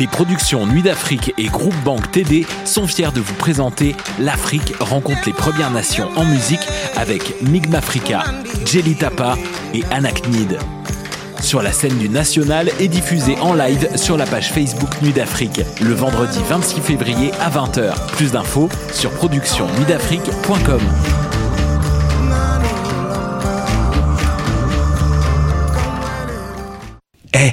les productions Nuit d'Afrique et Groupe Banque TD sont fiers de vous présenter L'Afrique rencontre les Premières Nations en musique avec africa Jelly Tapa et Anaknid. Sur la scène du National et diffusée en live sur la page Facebook Nuit d'Afrique le vendredi 26 février à 20h. Plus d'infos sur productionnuitdafrique.com. Eh,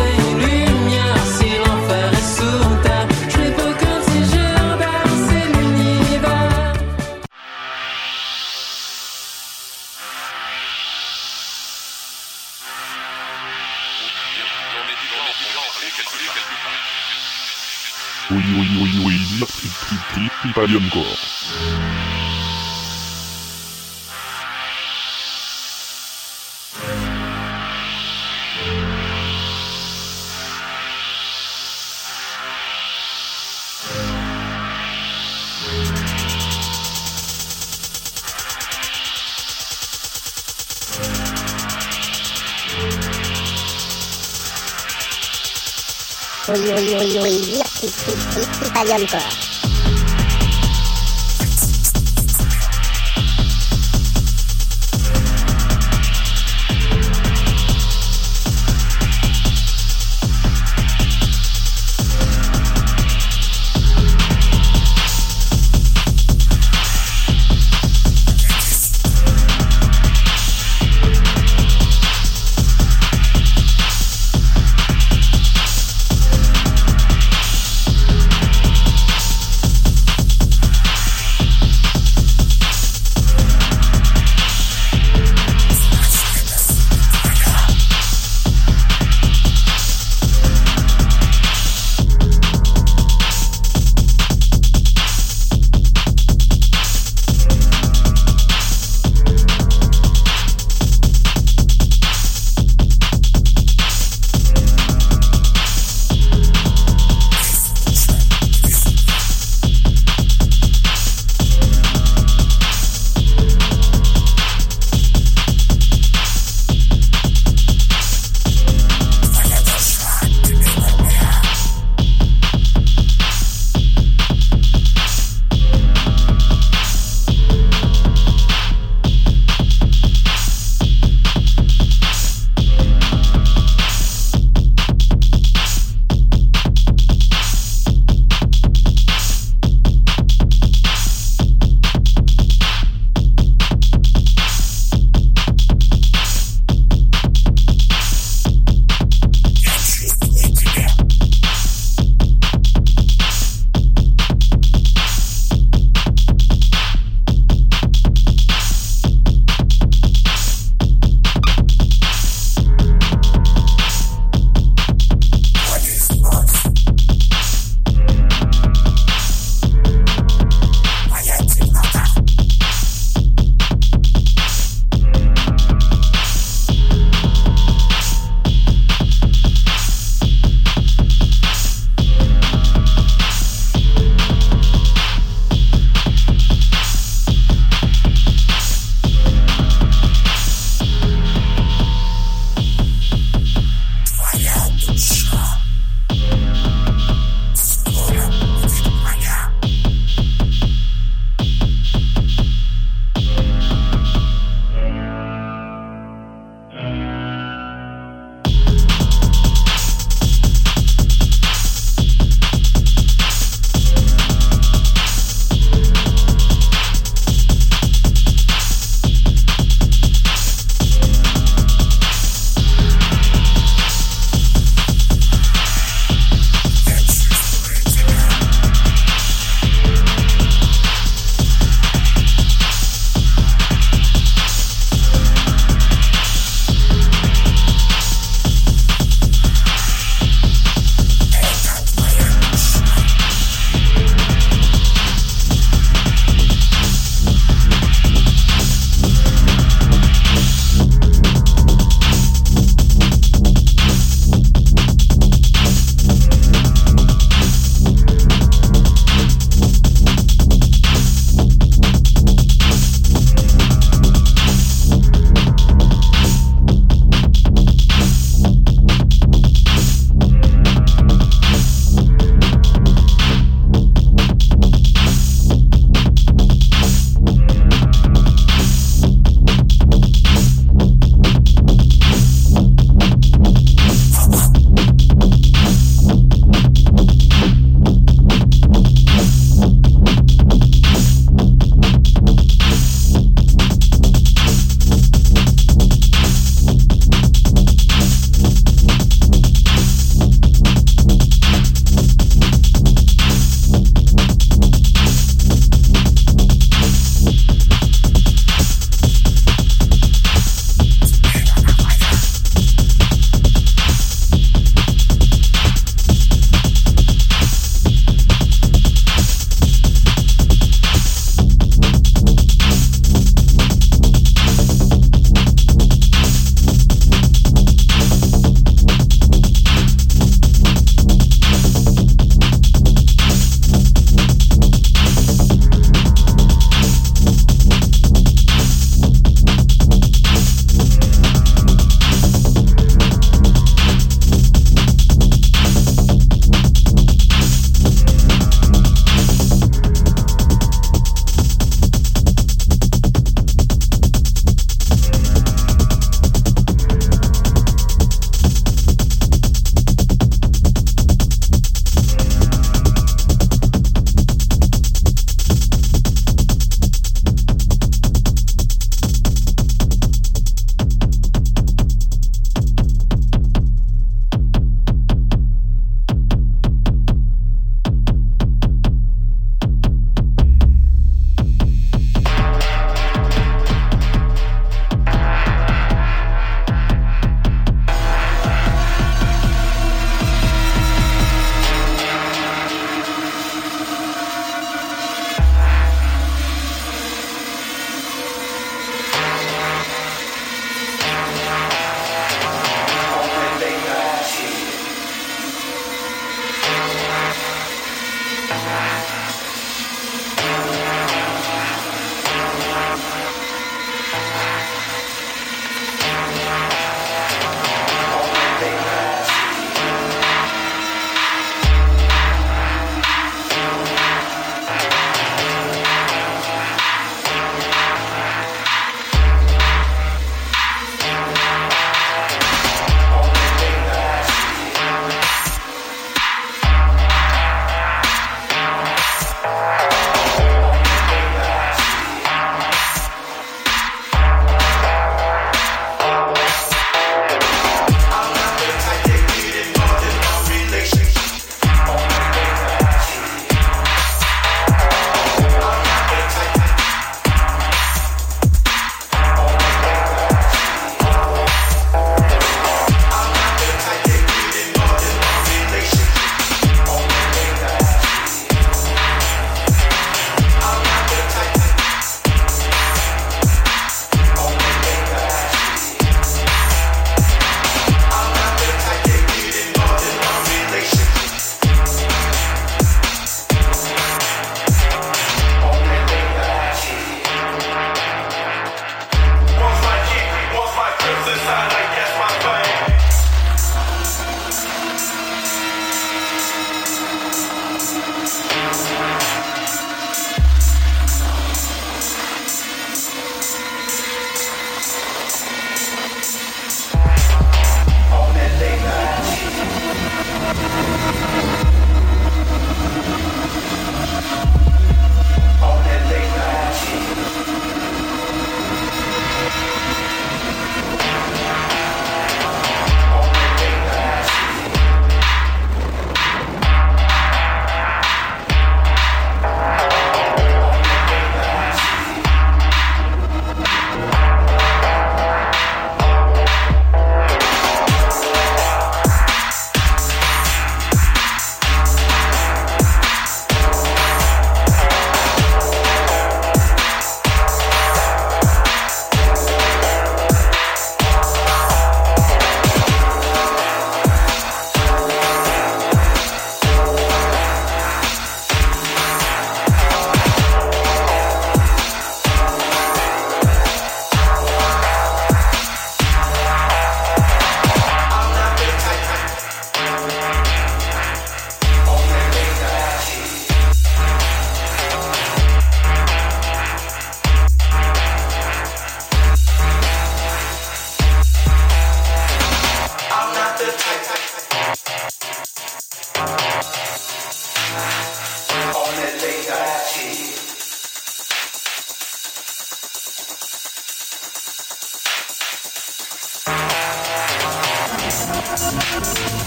kompanionku. Lucky Companionku.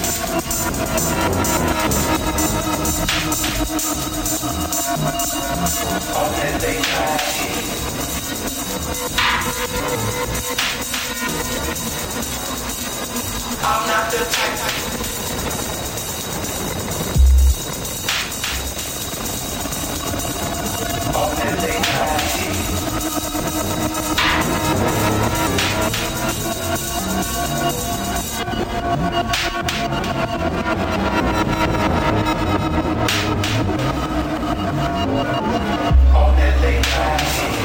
I'm not the Authentic. All that late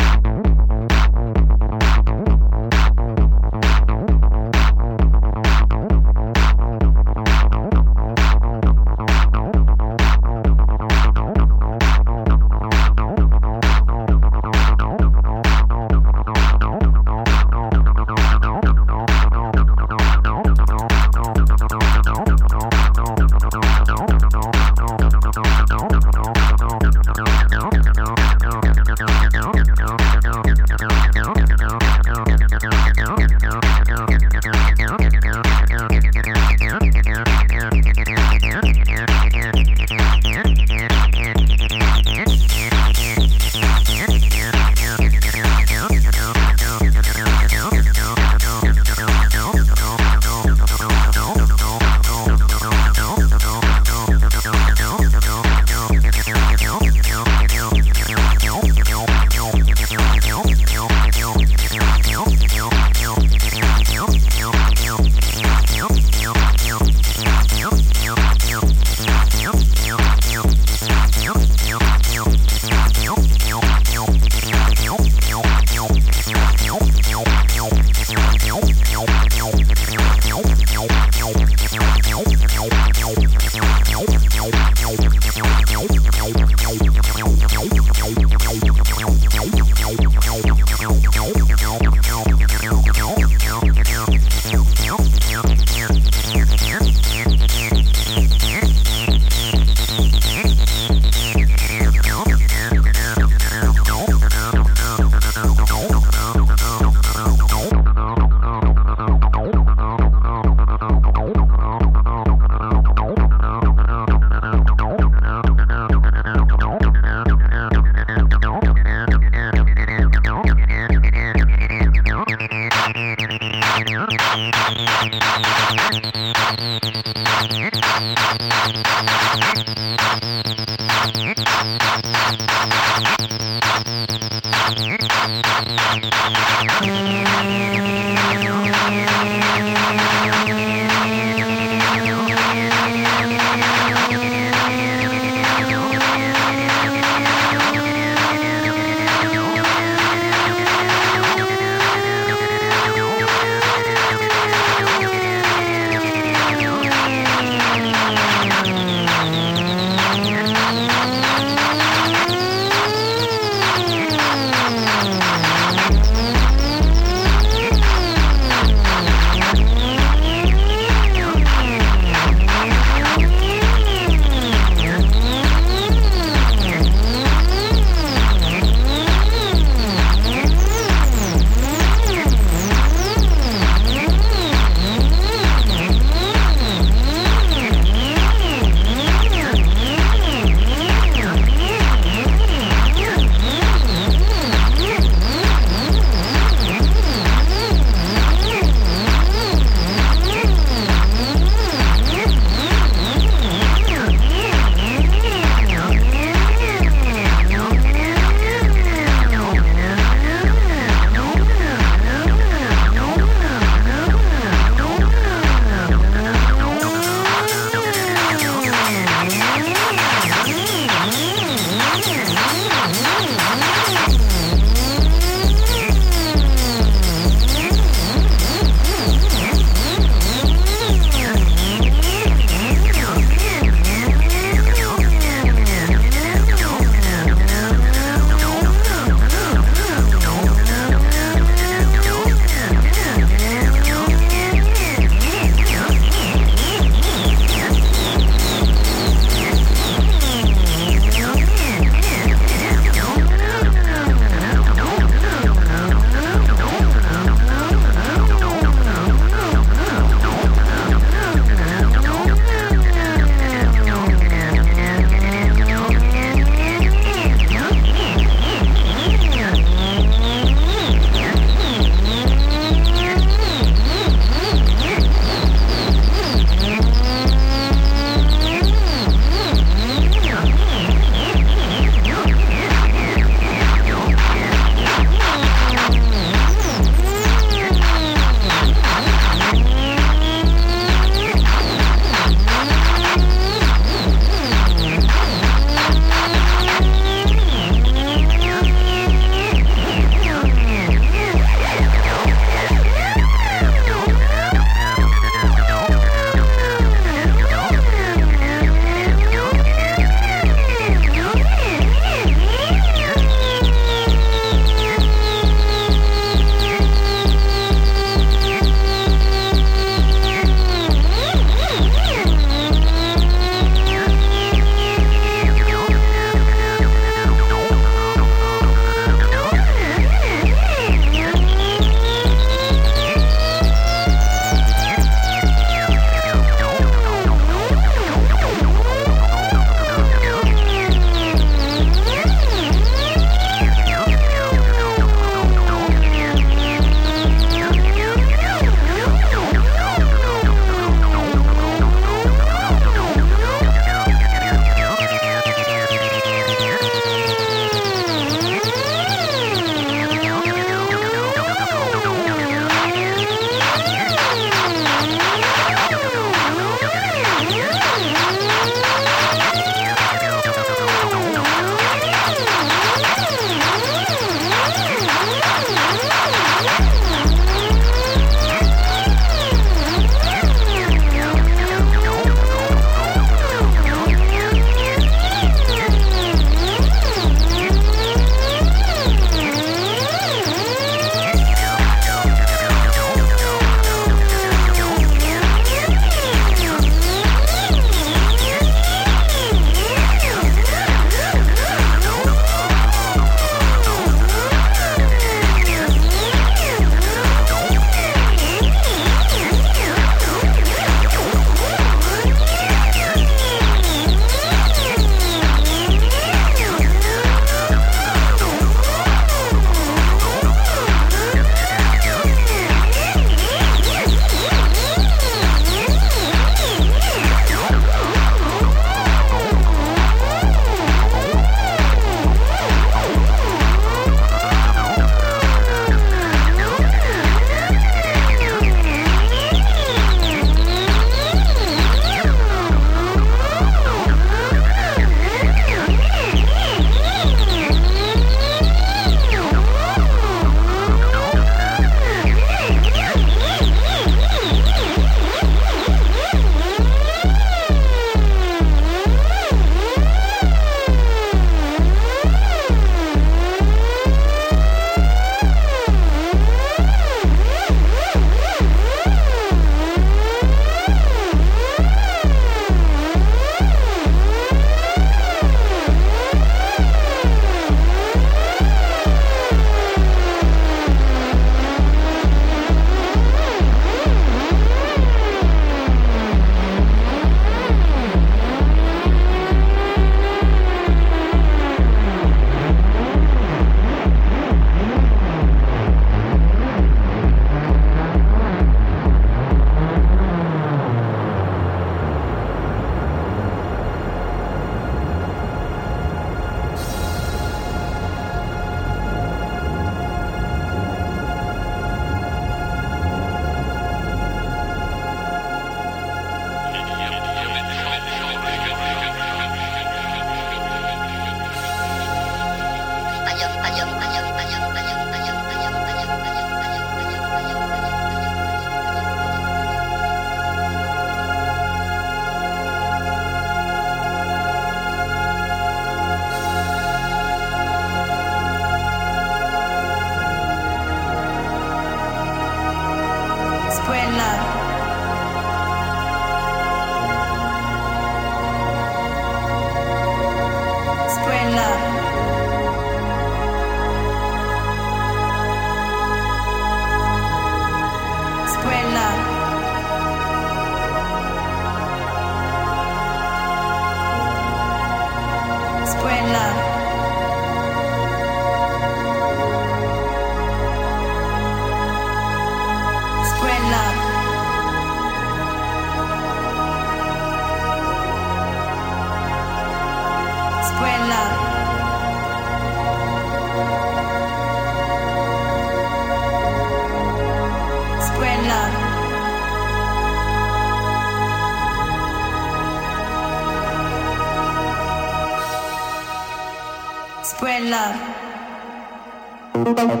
Spread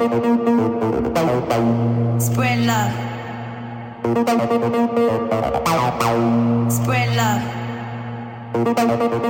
love. Spread love.